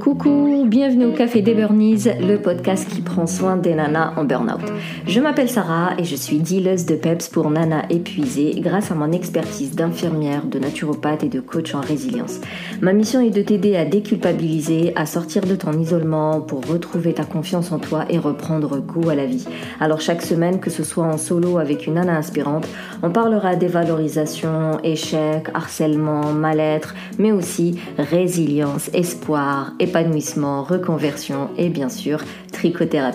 Coucou, bienvenue au Café des Burnies, le podcast qui prend soin des nanas en burn-out. Je m'appelle Sarah et je suis dealeuse de PEPS pour nanas épuisées grâce à mon expertise d'infirmière, de naturopathe et de coach en résilience. Ma mission est de t'aider à déculpabiliser, à sortir de ton isolement pour retrouver ta confiance en toi et reprendre goût à la vie. Alors chaque semaine, que ce soit en solo avec une nana inspirante, on parlera dévalorisation, échec, harcèlement, mal-être, mais aussi résilience, espoir, épanouissement, reconversion et bien sûr trichothérapie.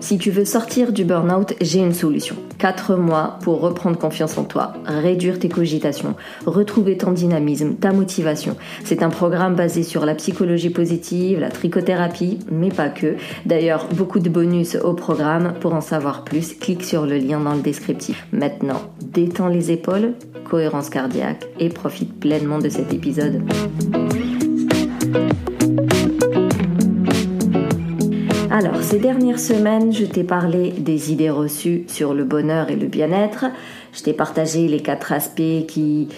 Si tu veux sortir du burn-out, j'ai une solution. 4 mois pour reprendre confiance en toi, réduire tes cogitations, retrouver ton dynamisme, ta motivation. C'est un programme basé sur la psychologie positive, la trichothérapie, mais pas que. D'ailleurs, beaucoup de bonus au programme. Pour en savoir plus, clique sur le lien dans le descriptif. Maintenant, détends les épaules, cohérence cardiaque et profite pleinement de cet épisode. Alors, ces dernières semaines, je t'ai parlé des idées reçues sur le bonheur et le bien-être. Je t'ai partagé les quatre aspects qui,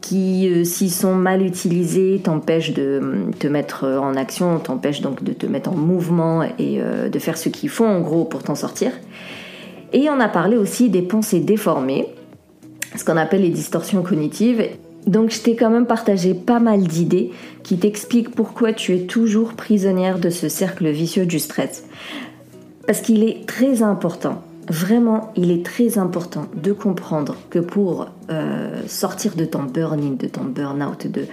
qui euh, s'ils sont mal utilisés, t'empêchent de euh, te mettre en action, t'empêchent donc de te mettre en mouvement et euh, de faire ce qu'il faut en gros pour t'en sortir. Et on a parlé aussi des pensées déformées, ce qu'on appelle les distorsions cognitives. Donc je t'ai quand même partagé pas mal d'idées qui t'expliquent pourquoi tu es toujours prisonnière de ce cercle vicieux du stress. Parce qu'il est très important, vraiment il est très important de comprendre que pour euh, sortir de ton burn-in, de ton burn-out, de,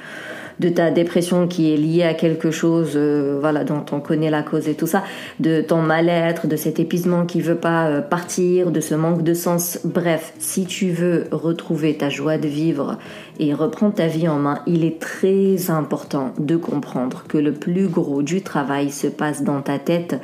de ta dépression qui est liée à quelque chose euh, voilà dont on connaît la cause et tout ça de ton mal-être de cet épuisement qui veut pas euh, partir de ce manque de sens. Bref si tu veux retrouver ta joie de vivre et reprendre ta vie en main il est très important de comprendre que le plus gros du travail se passe dans ta tête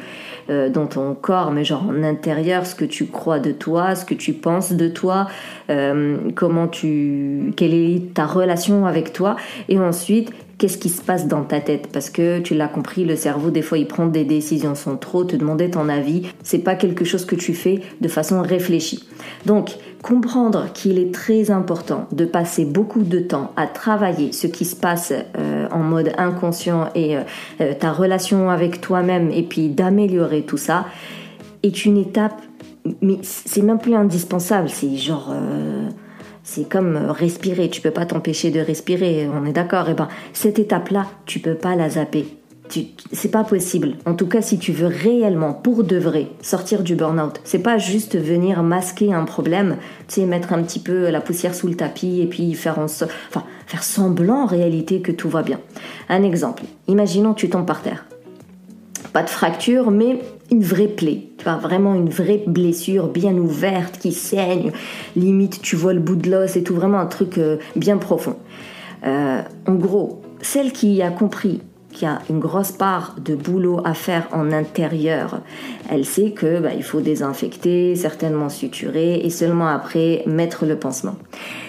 euh, dans ton corps, mais genre en intérieur, ce que tu crois de toi, ce que tu penses de toi, euh, comment tu, quelle est ta relation avec toi, et ensuite qu'est-ce qui se passe dans ta tête? Parce que tu l'as compris le cerveau des fois il prend des décisions sans trop te demander ton avis c'est pas quelque chose que tu fais de façon réfléchie. Donc comprendre qu'il est très important de passer beaucoup de temps à travailler ce qui se passe euh, en mode inconscient et euh, euh, ta relation avec toi-même et puis d'améliorer tout ça est une étape mais c'est même plus indispensable c'est genre c'est comme euh, respirer, tu peux pas t'empêcher de respirer, on est d'accord. Et eh ben cette étape-là, tu peux pas la zapper. C'est pas possible. En tout cas, si tu veux réellement, pour de vrai, sortir du burn-out, c'est pas juste venir masquer un problème, tu sais, mettre un petit peu la poussière sous le tapis et puis faire, en enfin, faire semblant en réalité que tout va bien. Un exemple. Imaginons tu tombes par terre pas de fracture, mais une vraie plaie. Tu vois, vraiment une vraie blessure bien ouverte qui saigne. Limite, tu vois le bout de l'os et tout, vraiment un truc euh, bien profond. Euh, en gros, celle qui a compris qu'il y a une grosse part de boulot à faire en intérieur, elle sait que bah, il faut désinfecter, certainement suturer et seulement après mettre le pansement.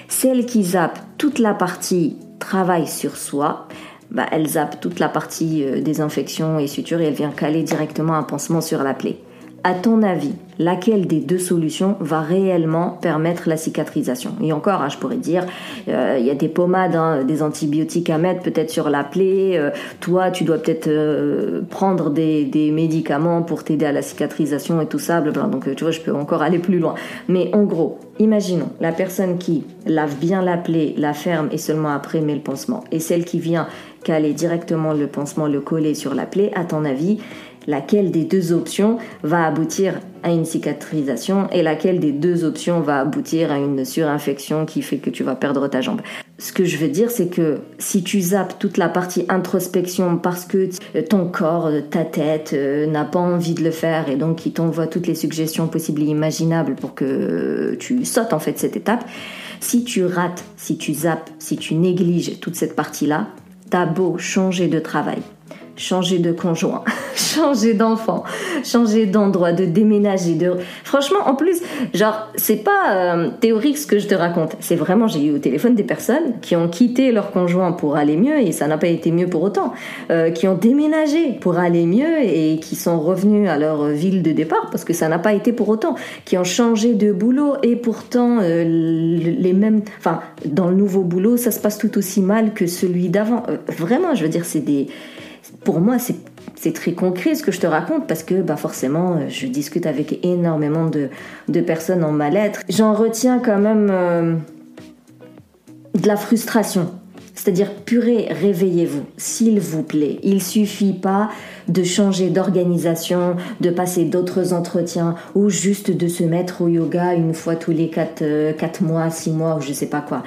Celle qui zappe toute la partie travail sur soi, bah, elle zappe toute la partie euh, des infections et sutures et elle vient caler directement un pansement sur la plaie. À ton avis, laquelle des deux solutions va réellement permettre la cicatrisation? Et encore, hein, je pourrais dire, euh, il y a des pommades, hein, des antibiotiques à mettre peut-être sur la plaie. Euh, toi, tu dois peut-être prendre des, des, médicaments pour t'aider à la cicatrisation et tout ça. Donc, tu vois, je peux encore aller plus loin. Mais en gros, imaginons la personne qui lave bien la plaie, la ferme et seulement après met le pansement, et celle qui vient caler directement le pansement, le coller sur la plaie, à ton avis, laquelle des deux options va aboutir à une cicatrisation et laquelle des deux options va aboutir à une surinfection qui fait que tu vas perdre ta jambe. Ce que je veux dire, c'est que si tu zappes toute la partie introspection parce que ton corps, ta tête euh, n'a pas envie de le faire et donc il t'envoie toutes les suggestions possibles et imaginables pour que tu sautes en fait cette étape, si tu rates, si tu zappes, si tu négliges toute cette partie-là, T'as beau changer de travail, changer de conjoint, changer d'enfant, changer d'endroit, de déménager. De... Franchement, en plus, genre, c'est pas euh, théorique ce que je te raconte. C'est vraiment, j'ai eu au téléphone des personnes qui ont quitté leur conjoint pour aller mieux et ça n'a pas été mieux pour autant. Euh, qui ont déménagé pour aller mieux et qui sont revenus à leur ville de départ parce que ça n'a pas été pour autant. Qui ont changé de boulot et pourtant euh, les mêmes, enfin, dans le nouveau boulot, ça se passe tout aussi mal que celui d'avant. vraiment, je veux dire, c'est des pour moi, c'est très concret ce que je te raconte parce que bah forcément, je discute avec énormément de, personnes en mal-être. J'en retiens quand même euh, de la frustration. C'est-à-dire, purée, réveillez-vous, s'il vous plaît. Il suffit pas de changer d'organisation, de passer d'autres entretiens ou juste de se mettre au yoga une fois tous les 4, euh, mois, 6 mois ou je sais pas quoi.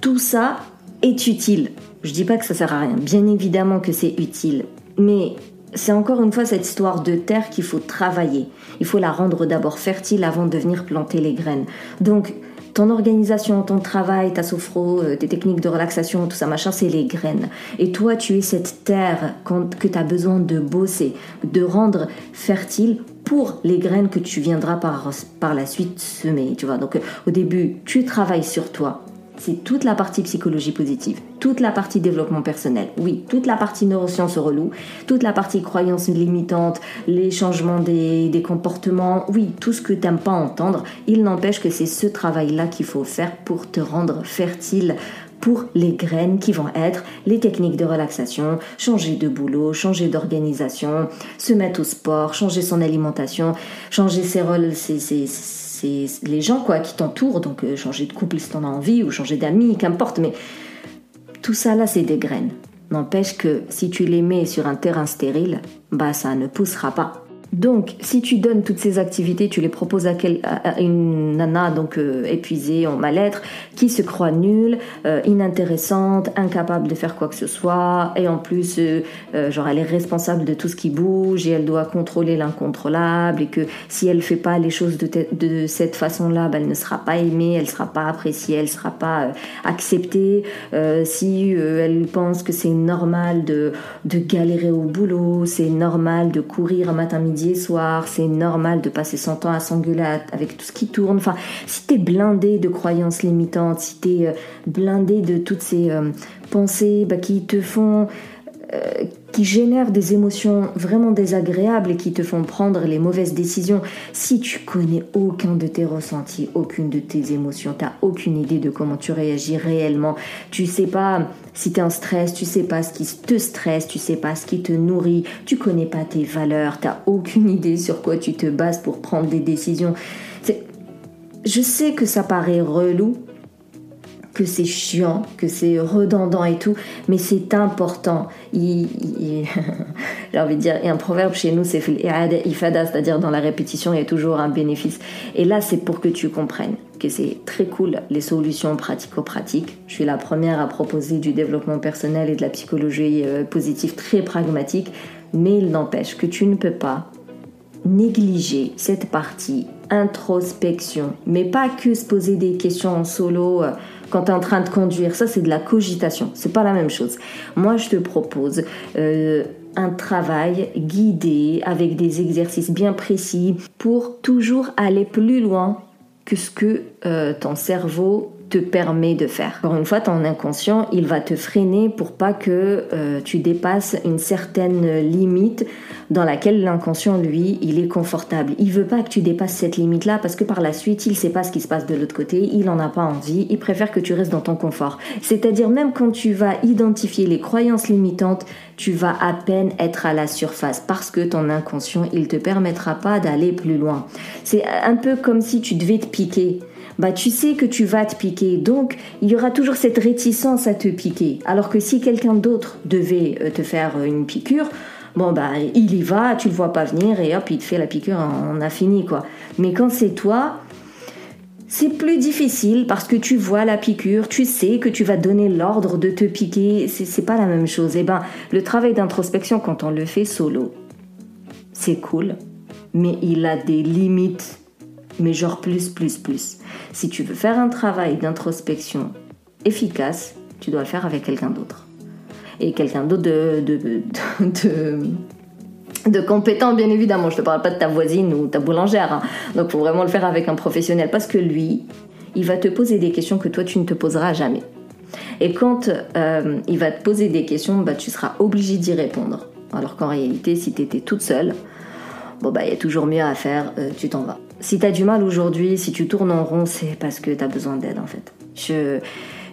Tout ça est utile. Je dis pas que ça sert à rien. Bien évidemment que c'est utile. Mais c'est encore une fois cette histoire de terre qu'il faut travailler. Il faut la rendre d'abord fertile avant de venir planter les graines. Donc, ton organisation, ton travail, ta sophro, euh, tes techniques de relaxation, tout ça, machin, c'est les graines. Et toi, tu es cette terre que tu as besoin de bosser, de rendre fertile pour les graines que tu viendras par, par la suite semer. Tu vois, donc euh, au début, tu travailles sur toi, c'est toute la partie psychologie positive, toute la partie développement personnel, oui, toute la partie neurosciences relou, toute la partie croyances limitantes, les changements des, comportements, oui, tout ce que tu n'aimes pas entendre. Il n'empêche que c'est ce travail-là qu'il faut faire pour te rendre fertile pour les graines qui vont être les techniques de relaxation, changer de boulot, changer d'organisation, se mettre au sport, changer son alimentation, changer ses rôles, ses, ses c'est les gens quoi qui t'entourent, donc euh, changer de couple si t'en as envie, ou changer d'amis, qu'importe, mais tout ça là c'est des graines. N'empêche que si tu les mets sur un terrain stérile, bah ça ne poussera pas. Donc, si tu donnes toutes ces activités, tu les proposes à, une nana donc euh, épuisée en mal-être, qui se croit nulle, euh, inintéressante, incapable de faire quoi que ce soit, et en plus, euh, genre elle est responsable de tout ce qui bouge et elle doit contrôler l'incontrôlable, et que si elle fait pas les choses de, cette façon-là, bah, elle ne sera pas aimée, elle sera pas appréciée, elle sera pas acceptée. si elle pense que c'est normal de, de galérer au boulot, c'est normal de courir matin midi soir, c'est normal de passer son temps à s'engueuler avec tout ce qui tourne. Enfin, si t'es blindé de croyances limitantes, si t'es euh, blindé de toutes ces euh, pensées bah, qui te font euh, qui génèrent des émotions vraiment désagréables et qui te font prendre les mauvaises décisions. Si tu connais aucun de tes ressentis, aucune de tes émotions, tu n'as aucune idée de comment tu réagis réellement, tu sais pas si tu es en stress, tu sais pas ce qui te stresse, tu sais pas ce qui te nourrit, tu connais pas tes valeurs, tu aucune idée sur quoi tu te bases pour prendre des décisions. Je sais que ça paraît relou, que c'est chiant, que c'est redondant et tout, mais c'est important. J'ai envie de dire, a un proverbe chez nous, c'est ifada, c'est-à-dire dans la répétition, il y a toujours un bénéfice. Et là, c'est pour que tu comprennes que c'est très cool les solutions pratico-pratiques. Je suis la première à proposer du développement personnel et de la psychologie euh, positive très pragmatique, mais il n'empêche que tu ne peux pas négliger cette partie introspection, mais pas que se poser des questions en solo euh, quand tu es en train de conduire. Ça, c'est de la cogitation. C'est pas la même chose. Moi, je te propose euh, un travail guidé avec des exercices bien précis pour toujours aller plus loin que ce que euh, ton cerveau te permet de faire. Encore une fois, ton inconscient, il va te freiner pour pas que euh, tu dépasses une certaine limite dans laquelle l'inconscient, lui, il est confortable. Il veut pas que tu dépasses cette limite-là parce que par la suite, il sait pas ce qui se passe de l'autre côté, il en a pas envie, il préfère que tu restes dans ton confort. C'est-à-dire même quand tu vas identifier les croyances limitantes, tu vas à peine être à la surface parce que ton inconscient, il te permettra pas d'aller plus loin. C'est un peu comme si tu devais te piquer bah tu sais que tu vas te piquer. Donc il y aura toujours cette réticence à te piquer. Alors que si quelqu'un d'autre devait euh, te faire euh, une piqûre, bon bah il y va, tu le vois pas venir et hop il te fait la piqûre, on a fini quoi. Mais quand c'est toi, c'est plus difficile parce que tu vois la piqûre, tu sais que tu vas donner l'ordre de te piquer, c'est pas la même chose. Et eh ben le travail d'introspection quand on le fait solo, c'est cool, mais il a des limites mais genre plus, plus, plus. Si tu veux faire un travail d'introspection efficace, tu dois le faire avec quelqu'un d'autre. Et quelqu'un d'autre de, compétent, bien évidemment. Je te parle pas de ta voisine ou ta boulangère. Hein. Donc, il faut vraiment le faire avec un professionnel parce que lui, il va te poser des questions que toi, tu ne te poseras jamais. Et quand euh, il va te poser des questions, bah, tu seras obligé d'y répondre. Alors qu'en réalité, si tu étais toute seule, bon bah il y a toujours mieux à faire, euh, tu t'en vas. Si tu as du mal aujourd'hui, si tu tournes en rond, c'est parce que tu as besoin d'aide en fait. Je,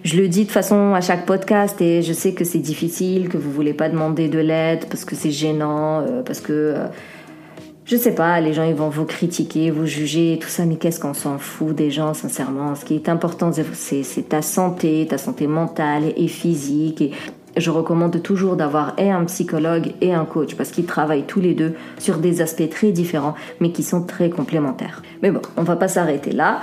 je le dis de façon à chaque podcast et je sais que c'est difficile, que vous voulez pas demander de l'aide parce que c'est gênant, euh, parce que euh, je sais pas, les gens ils vont vous critiquer, vous juger, tout ça, mais qu'est-ce qu'on s'en fout des gens, sincèrement? Ce qui est important, c'est ta santé, ta santé mentale et physique. Je recommande toujours d'avoir un psychologue et un coach parce qu'ils travaillent tous les deux sur des aspects très différents, mais qui sont très complémentaires. Mais bon, on va pas s'arrêter là.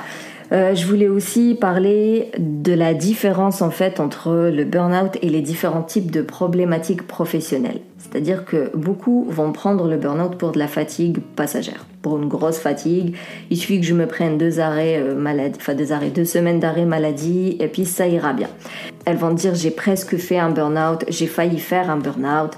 Euh, je voulais aussi parler de la différence en fait entre le burn-out et les différents types de problématiques professionnelles. C'est-à-dire que beaucoup vont prendre le burn-out pour de la fatigue passagère, pour une grosse fatigue. Il suffit que je me prenne deux arrêts euh, enfin deux arrêts, deux semaines d'arrêt maladie, et puis ça ira bien. Elles vont dire j'ai presque fait un burn-out, j'ai failli faire un burn-out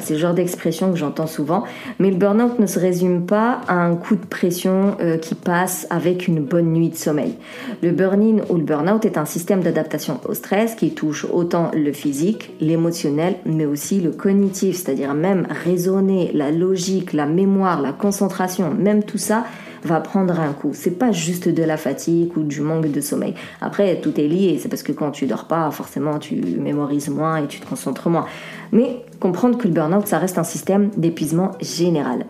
c'est le genre d'expression que j'entends souvent. Mais le burn-out ne se résume pas à un coup de pression euh, qui passe avec une bonne nuit de sommeil. Le burn-in ou le burn-out est un système d'adaptation au stress qui touche autant le physique, l'émotionnel, mais aussi le cognitif, c'est-à-dire même raisonner, la logique, la mémoire, la concentration, même tout ça va prendre un coup. C'est pas juste de la fatigue ou du manque de sommeil. Après, tout est lié. C'est parce que quand tu dors pas, forcément, tu mémorises moins et tu te concentres moins. Mais comprendre que le burn-out, ça reste un système d'épuisement général.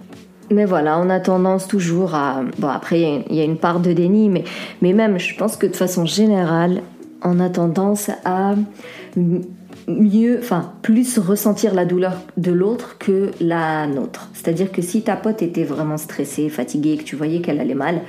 Mais voilà, on a tendance toujours à... Bon, après, il y, a une part de déni, mais, mais même, je pense que de façon générale, on a tendance à mieux, enfin, plus ressentir la douleur de l'autre que la nôtre. C'est-à-dire que si ta pote était vraiment stressée, fatiguée, que tu voyais qu'elle allait mal,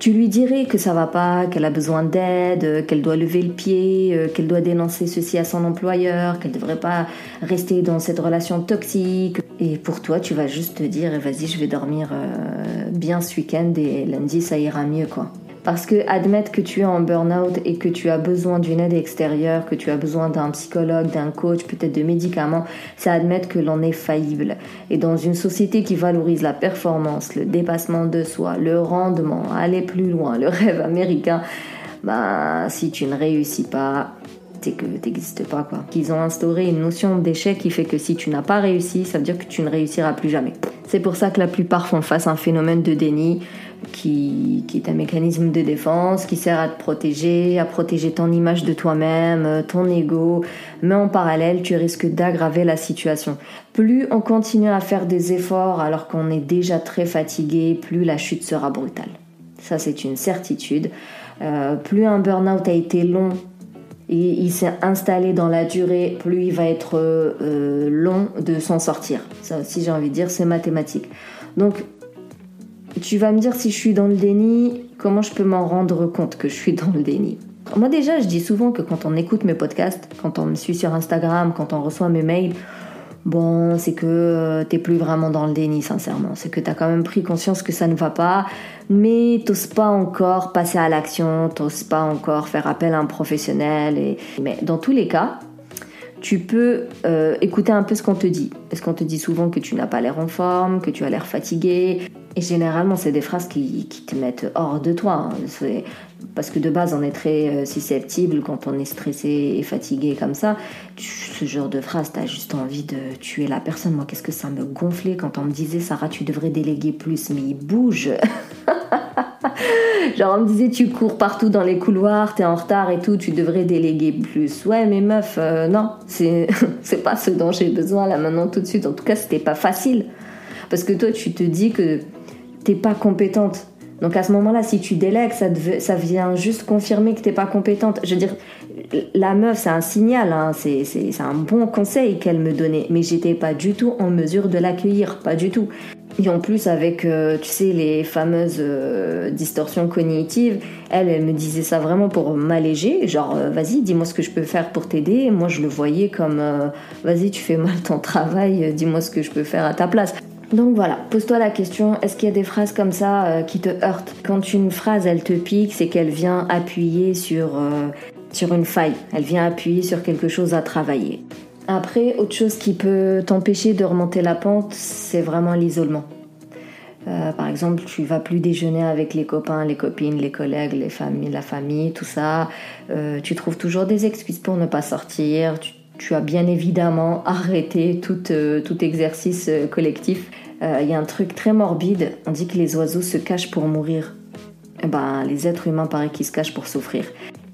tu lui dirais que ça va pas, qu'elle a besoin d'aide, qu'elle doit lever le pied, euh, qu'elle doit dénoncer ceci à son employeur, qu'elle devrait pas rester dans cette relation toxique. Et pour toi, tu vas juste te dire, vas-y, je vais dormir euh, bien ce week-end et lundi, ça ira mieux, quoi. Parce que admettre que tu es en burn-out et que tu as besoin d'une aide extérieure, que tu as besoin d'un psychologue, d'un coach, peut-être de médicaments, c'est admettre que l'on est faillible. Et dans une société qui valorise la performance, le dépassement de soi, le rendement, aller plus loin, le rêve américain, bah, si tu ne réussis pas, c'est que n'existes pas quoi. Qu'ils ont instauré une notion d'échec qui fait que si tu n'as pas réussi, ça veut dire que tu ne réussiras plus jamais. C'est pour ça que la plupart font face à un phénomène de déni qui, est un mécanisme de défense qui sert à te protéger, à protéger ton image de toi-même, ton ego, mais en parallèle, tu risques d'aggraver la situation. Plus on continue à faire des efforts alors qu'on est déjà très fatigué, plus la chute sera brutale. Ça, c'est une certitude. Euh, plus un burn-out a été long et il s'est installé dans la durée, plus il va être euh, long de s'en sortir. Ça aussi, j'ai envie de dire, c'est mathématique. Donc, tu vas me dire si je suis dans le déni, comment je peux m'en rendre compte que je suis dans le déni? Moi déjà, je dis souvent que quand on écoute mes podcasts, quand on me suit sur Instagram, quand on reçoit mes mails, bon, c'est que euh, t'es plus vraiment dans le déni, sincèrement. C'est que t'as quand même pris conscience que ça ne va pas, mais t'oses pas encore passer à l'action, t'oses pas encore faire appel à un professionnel. Mais dans tous les cas, tu peux euh, écouter un peu ce qu'on te dit. Parce qu'on te dit souvent que tu n'as pas l'air en forme, que tu as l'air fatigué? Et généralement, c'est des phrases qui, te mettent hors de toi. Hein. Parce que de base, on est très euh, susceptible quand on est stressé et fatigué comme ça. Ce genre de phrase, t'as juste envie de tuer la personne. Moi, qu'est-ce que ça me gonflait quand on me disait Sarah, tu devrais déléguer plus, mais il bouge Genre, on me disait, tu cours partout dans les couloirs, t'es en retard et tout, tu devrais déléguer plus. Ouais, mais meuf, euh, non, c'est pas ce dont j'ai besoin là maintenant tout de suite. En tout cas, c'était pas facile. Parce que toi, tu te dis que t'es pas compétente. Donc à ce moment-là, si tu délègues, ça, vient juste confirmer que t'es pas compétente. Je veux dire, la meuf, c'est un signal, hein. c'est un bon conseil qu'elle me donnait, mais j'étais pas du tout en mesure de l'accueillir, pas du tout. Et en plus, avec, euh, tu sais, les fameuses euh, distorsions cognitives, elle, elle me disait ça vraiment pour m'alléger. Genre, euh, vas-y, dis-moi ce que je peux faire pour t'aider. Moi, je le voyais comme, vas-y, tu fais mal ton travail, dis-moi ce que je peux faire à ta place. Donc voilà, pose-toi la question, est-ce qu'il y a des phrases comme ça qui te heurtent? Quand une phrase, elle te pique, c'est qu'elle vient appuyer sur, sur une faille, elle vient appuyer sur quelque chose à travailler. Après, autre chose qui peut t'empêcher de remonter la pente, c'est vraiment l'isolement. Euh, par exemple, tu vas plus déjeuner avec les copains, les copines, les collègues, les familles, la famille, tout ça. Euh, tu trouves toujours des excuses pour ne pas sortir. Tu, as bien évidemment arrêté tout, euh, tout exercice collectif. Il y a un truc très morbide. On dit que les oiseaux se cachent pour mourir. Eh ben, les êtres humains paraît qu'ils se cachent pour souffrir.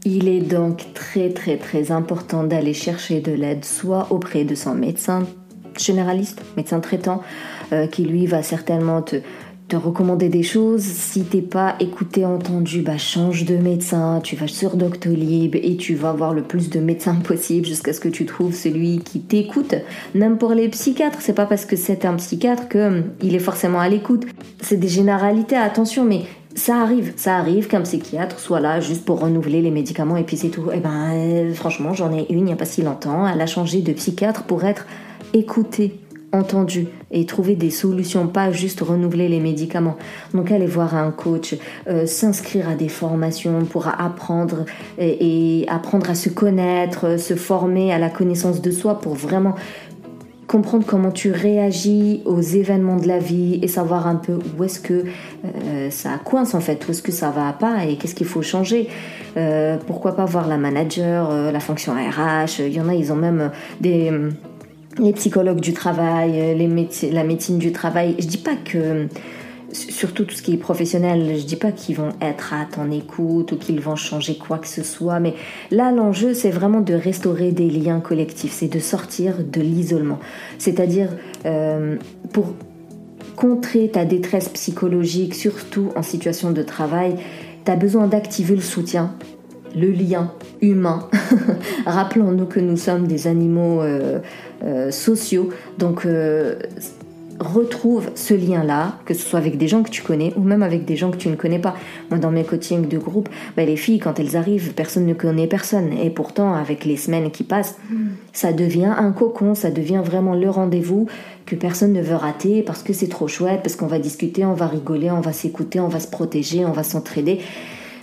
Il est donc très très très important d'aller chercher de l'aide soit auprès de son médecin généraliste, médecin traitant, euh, qui lui va certainement te, te recommander des choses. Si t'es pas écouté, entendu, bah change de médecin, tu vas sur Doctolib et tu vas voir le plus de médecins possible jusqu'à ce que tu trouves celui qui t'écoute. Même pour les psychiatres, c'est pas parce que c'est un psychiatre que hum, il est forcément à l'écoute. C'est des généralités, attention, mais ça arrive, ça arrive qu'un psychiatre soit là juste pour renouveler les médicaments et puis c'est tout. Et eh ben euh, franchement, j'en ai une il n'y a pas si longtemps, elle a changé de psychiatre pour être écoutée entendu et trouver des solutions, pas juste renouveler les médicaments. Donc aller voir un coach, euh, s'inscrire à des formations pour apprendre et, apprendre à se connaître, se former à la connaissance de soi pour vraiment comprendre comment tu réagis aux événements de la vie et savoir un peu où est-ce que euh, ça coince en fait, où est-ce que ça va pas et qu'est-ce qu'il faut changer. Euh, pourquoi pas voir la manager, la fonction RH, il y en a, ils ont même des les psychologues du travail, euh, la médecine du travail. Je dis pas que, surtout tout ce qui est professionnel, je dis pas qu'ils vont être à ton écoute ou qu'ils vont changer quoi que ce soit, mais là l'enjeu c'est vraiment de restaurer des liens collectifs, c'est de sortir de l'isolement. C'est-à-dire euh, pour contrer ta détresse psychologique, surtout en situation de travail, tu as besoin d'activer le soutien, le lien humain. Rappelons-nous que nous sommes des animaux euh, euh, sociaux. Donc euh, retrouve ce lien-là, que ce soit avec des gens que tu connais ou même avec des gens que tu ne connais pas. Moi, dans mes coachings de groupe, bah, les filles, quand elles arrivent, personne ne connaît personne. Et pourtant, avec les semaines qui passent, ça devient un cocon, ça devient vraiment le rendez-vous que personne ne veut rater parce que c'est trop chouette, parce qu'on va discuter, on va rigoler, on va s'écouter, on va se protéger, on va s'entraider.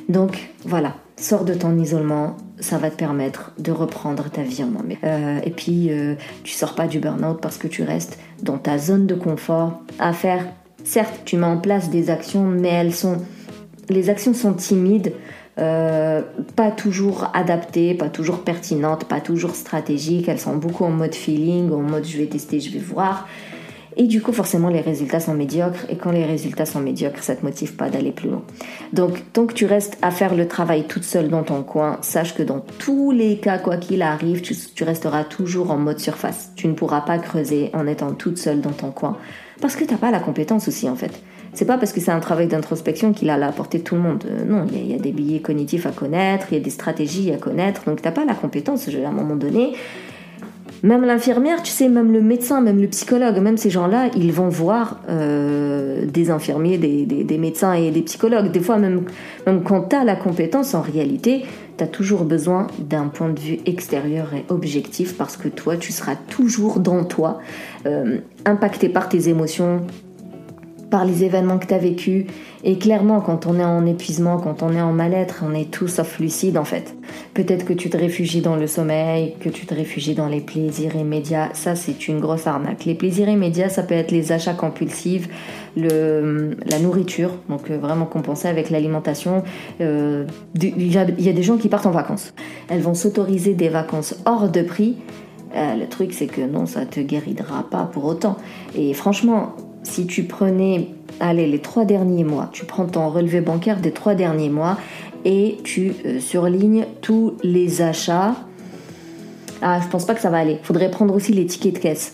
Donc voilà, sors de ton isolement, ça va te permettre de reprendre ta vie en main. Euh, et puis, euh, tu sors pas du burn-out parce que tu restes dans ta zone de confort à faire. Certes, tu mets en place des actions, mais elles sont, les actions sont timides, euh, pas toujours adaptées, pas toujours pertinentes, pas toujours stratégiques. Elles sont beaucoup en mode feeling, en mode je vais tester, je vais voir. Et du coup, forcément, les résultats sont médiocres. Et quand les résultats sont médiocres, ça te motive pas d'aller plus loin. Donc, tant que tu restes à faire le travail toute seule dans ton coin, sache que dans tous les cas, quoi qu'il arrive, tu, resteras toujours en mode surface. Tu ne pourras pas creuser en étant toute seule dans ton coin. Parce que tu n'as pas la compétence aussi, en fait. C'est pas parce que c'est un travail d'introspection qu'il a à la portée de tout le monde. Euh, non, il y, a des billets cognitifs à connaître, il y a des stratégies à connaître. Donc, tu n'as pas la compétence. À un moment donné, même l'infirmière, tu sais, même le médecin, même le psychologue, même ces gens-là, ils vont voir euh, des infirmiers, des, médecins et des psychologues. Des fois, même, même quand tu as la compétence, en réalité, tu as toujours besoin d'un point de vue extérieur et objectif parce que toi, tu seras toujours dans toi, euh, impacté par tes émotions, par les événements que tu as vécus. Et clairement, quand on est en épuisement, quand on est en mal-être, on est tout sauf lucide en fait. Peut-être que tu te réfugies dans le sommeil, que tu te réfugies dans les plaisirs immédiats. Ça, c'est une grosse arnaque. Les plaisirs immédiats, ça peut être les achats compulsifs, la nourriture, donc euh, vraiment compenser avec l'alimentation. Euh, il y, a des gens qui partent en vacances. Elles vont s'autoriser des vacances hors de prix. Euh, le truc, c'est que non, ça te guérira pas pour autant. Et franchement, si tu prenais, allez, les trois derniers mois, tu prends ton relevé bancaire des trois derniers mois et tu euh, surlignes tous les achats. Ah, je pense pas que ça va aller. Faudrait prendre aussi les tickets de caisse.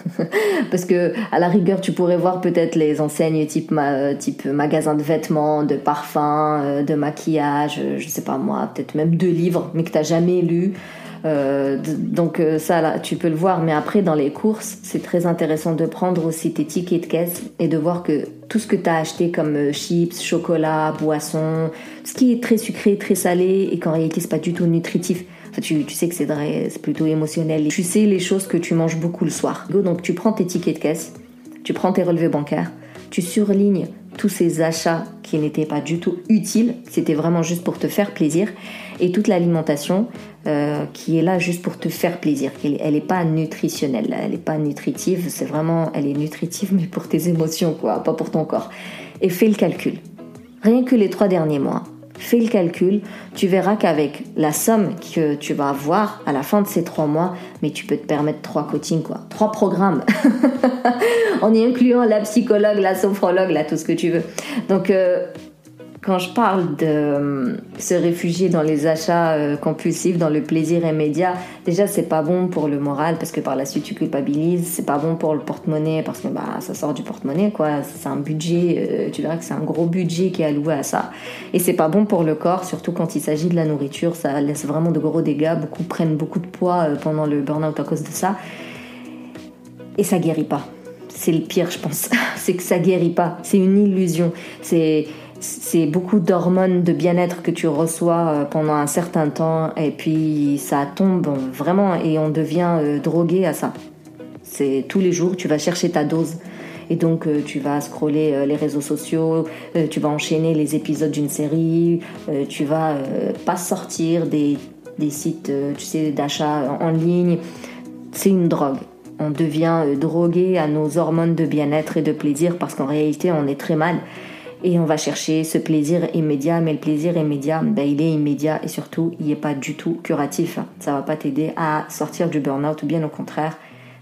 Parce que, à la rigueur, tu pourrais voir peut-être les enseignes type, type magasin de vêtements, de parfums, euh, de maquillage, je sais pas moi, peut-être même de livres, mais que t'as jamais lu. Euh, donc euh, ça, là, tu peux le voir. Mais après, dans les courses, c'est très intéressant de prendre aussi tes tickets de caisse et de voir que tout ce que tu as acheté comme euh, chips, chocolat, boissons, ce qui est très sucré, très salé et qu'en réalité, c'est pas du tout nutritif. tu, tu sais que c'est plutôt émotionnel. Tu sais les choses que tu manges beaucoup le soir. Donc tu prends tes tickets de caisse, tu prends tes relevés bancaires, tu surlignes tous ces achats qui n'étaient pas du tout utiles, c'était vraiment juste pour te faire plaisir, et toute l'alimentation euh, qui est là juste pour te faire plaisir. Elle n'est pas nutritionnelle, elle n'est pas nutritive, c'est vraiment, elle est nutritive mais pour tes émotions, quoi, pas pour ton corps. Et fais le calcul. Rien que les trois derniers mois, fais le calcul, tu verras qu'avec la somme que tu vas avoir à la fin de ces trois mois, mais tu peux te permettre trois coachings, quoi. Trois programmes. en y incluant la psychologue, la sophrologue, là, tout ce que tu veux. Donc, euh, quand je parle de euh, se réfugier dans les achats euh, compulsifs, dans le plaisir immédiat, déjà c'est pas bon pour le moral parce que par la suite tu culpabilises, c'est pas bon pour le porte-monnaie parce que bah ça sort du porte-monnaie quoi, c'est un budget, euh, tu verras que c'est un gros budget qui est alloué à ça. Et c'est pas bon pour le corps, surtout quand il s'agit de la nourriture, ça laisse vraiment de gros dégâts, beaucoup prennent beaucoup de poids pendant le burn-out à cause de ça. Et ça guérit pas. C'est le pire, je pense. c'est que ça guérit pas. C'est une illusion. C'est c'est beaucoup d'hormones de bien-être que tu reçois euh, pendant un certain temps et puis ça tombe vraiment et on devient euh, drogué à ça. C'est tous les jours tu vas chercher ta dose et donc euh, tu vas scroller les réseaux sociaux, tu vas enchaîner les épisodes d'une série, tu vas pas sortir des, sites tu sais d'achat en ligne. C'est une drogue. On devient drogué à nos hormones de bien-être et de plaisir parce qu'en réalité on est très mal et on va chercher ce plaisir immédiat, mais le plaisir immédiat, ben, il est immédiat et surtout, il n'est pas du tout curatif. Ça va pas t'aider à sortir du burn-out, bien au contraire,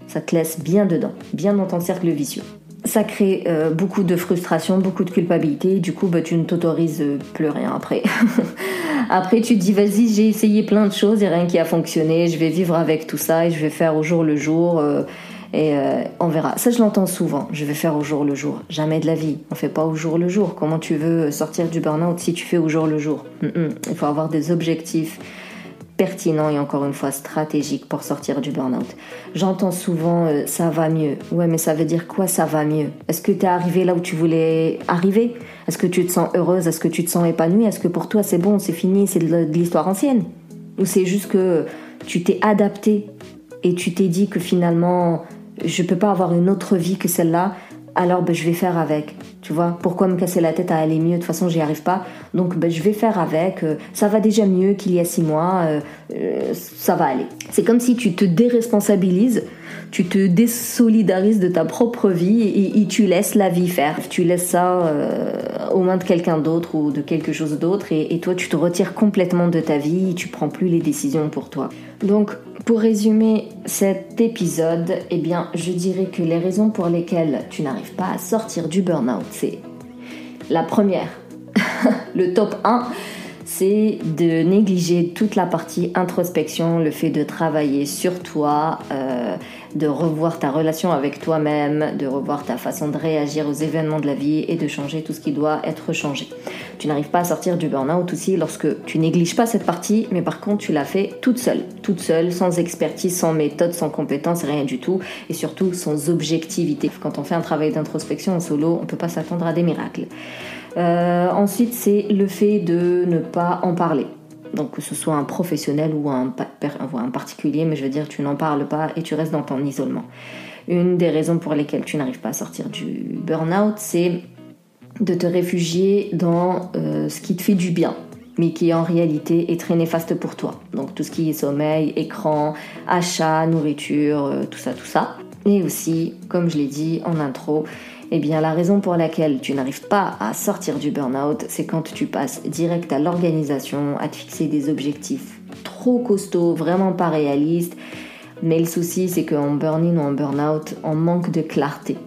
ça te laisse bien dedans, bien dans ton cercle vicieux. Ça crée euh, beaucoup de frustration, beaucoup de culpabilité, du coup, ben, tu ne t'autorises plus rien après. après, tu te dis, vas-y, j'ai essayé plein de choses et rien qui a fonctionné, je vais vivre avec tout ça et je vais faire au jour le jour. Euh, et euh, on verra. Ça, je l'entends souvent. Je vais faire au jour le jour. Jamais de la vie. On fait pas au jour le jour. Comment tu veux sortir du burn-out si tu fais au jour le jour? Il faut avoir des objectifs pertinents et encore une fois stratégiques pour sortir du burn-out. J'entends souvent euh, ça va mieux. Ouais, mais ça veut dire quoi ça va mieux? Est-ce que tu es arrivé là où tu voulais arriver? Est-ce que tu te sens heureuse? Est-ce que tu te sens épanouie? Est-ce que pour toi c'est bon, c'est fini, c'est de l'histoire ancienne? Ou c'est juste que tu t'es adapté et tu t'es dit que finalement je peux pas avoir une autre vie que celle-là, alors ben, je vais faire avec. Tu vois, pourquoi me casser la tête à aller mieux? De toute façon, j'y arrive pas. Donc, ben, je vais faire avec. Euh, ça va déjà mieux qu'il y a six mois. Euh, euh, ça va aller. C'est comme si tu te déresponsabilises, tu te désolidarises de ta propre vie et, tu laisses la vie faire. Tu laisses ça aux mains de quelqu'un d'autre ou de quelque chose d'autre et, et, toi, tu te retires complètement de ta vie. Tu prends plus les décisions pour toi. Donc, pour résumer cet épisode, eh bien, je dirais que les raisons pour lesquelles tu n'arrives pas à sortir du burn-out, c'est la première, le top 1, c'est de négliger toute la partie introspection, le fait de travailler sur toi, euh, de revoir ta relation avec toi-même, de revoir ta façon de réagir aux événements de la vie et de changer tout ce qui doit être changé. Tu n'arrives pas à sortir du burn-out aussi lorsque tu négliges pas cette partie, mais par contre tu l'as fait toute seule, toute seule, sans expertise, sans méthode, sans compétence, rien du tout, et surtout sans objectivité. Quand on fait un travail d'introspection en solo, on peut pas s'attendre à des miracles. Euh, ensuite, c'est le fait de ne pas en parler. Donc que ce soit un professionnel ou un, un particulier, mais je veux dire, tu n'en parles pas et tu restes dans ton isolement. Une des raisons pour lesquelles tu n'arrives pas à sortir du burn-out, c'est de te réfugier dans euh, ce qui te fait du bien, mais qui en réalité est très néfaste pour toi. Donc tout ce qui est sommeil, écran, achat, nourriture, euh, tout ça, tout ça. Et aussi, comme je l'ai dit en intro, eh bien, la raison pour laquelle tu n'arrives pas à sortir du burn-out, c'est quand tu passes direct à l'organisation, à te fixer des objectifs trop costauds, vraiment pas réalistes. Mais le souci, c'est qu'en burn-in ou en burn-out, on manque de clarté.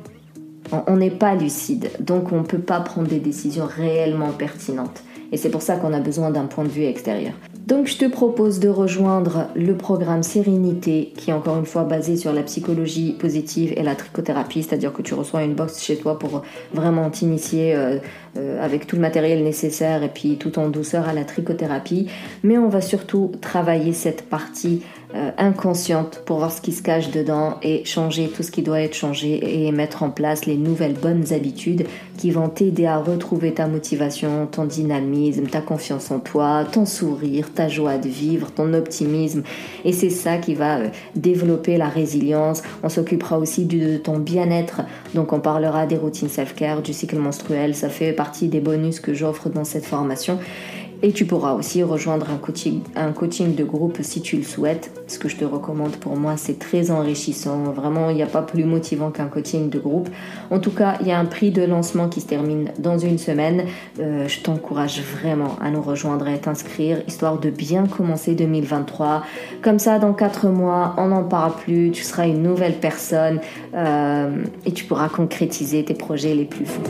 On n'est pas lucide, donc on ne peut pas prendre des décisions réellement pertinentes. Et c'est pour ça qu'on a besoin d'un point de vue extérieur. Donc je te propose de rejoindre le programme Sérénité qui est encore une fois basé sur la psychologie positive et la trichothérapie, c'est-à-dire que tu reçois une box chez toi pour vraiment t'initier euh, euh, avec tout le matériel nécessaire et puis tout en douceur à la trichothérapie. Mais on va surtout travailler cette partie inconsciente pour voir ce qui se cache dedans et changer tout ce qui doit être changé et mettre en place les nouvelles bonnes habitudes qui vont t'aider à retrouver ta motivation, ton dynamisme, ta confiance en toi, ton sourire, ta joie de vivre, ton optimisme. Et c'est ça qui va euh, développer la résilience. On s'occupera aussi de ton bien-être. Donc on parlera des routines self-care, du cycle menstruel. Ça fait partie des bonus que j'offre dans cette formation. Et tu pourras aussi rejoindre un coaching, de groupe si tu le souhaites. Ce que je te recommande pour moi, c'est très enrichissant. Vraiment, il n'y a pas plus motivant qu'un coaching de groupe. En tout cas, il y a un prix de lancement qui se termine dans une semaine. Euh, je t'encourage vraiment à nous rejoindre et à t'inscrire, histoire de bien commencer 2023. Comme ça, dans 4 mois, on n'en parle plus. Tu seras une nouvelle personne euh, et tu pourras concrétiser tes projets les plus fous.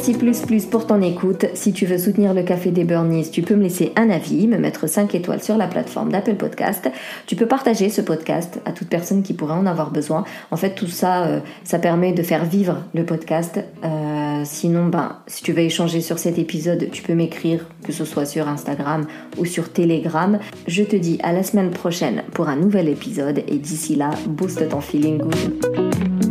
Merci plus plus pour ton écoute. Si tu veux soutenir le Café des Burnies, tu peux me laisser un avis, me mettre 5 étoiles sur la plateforme d'Apple Podcast. Tu peux partager ce podcast à toute personne qui pourrait en avoir besoin. En fait, tout ça, euh, ça permet de faire vivre le podcast. Euh, sinon, ben, si tu veux échanger sur cet épisode, tu peux m'écrire, que ce soit sur Instagram ou sur Telegram. Je te dis à la semaine prochaine pour un nouvel épisode et d'ici là, booste ton feeling good.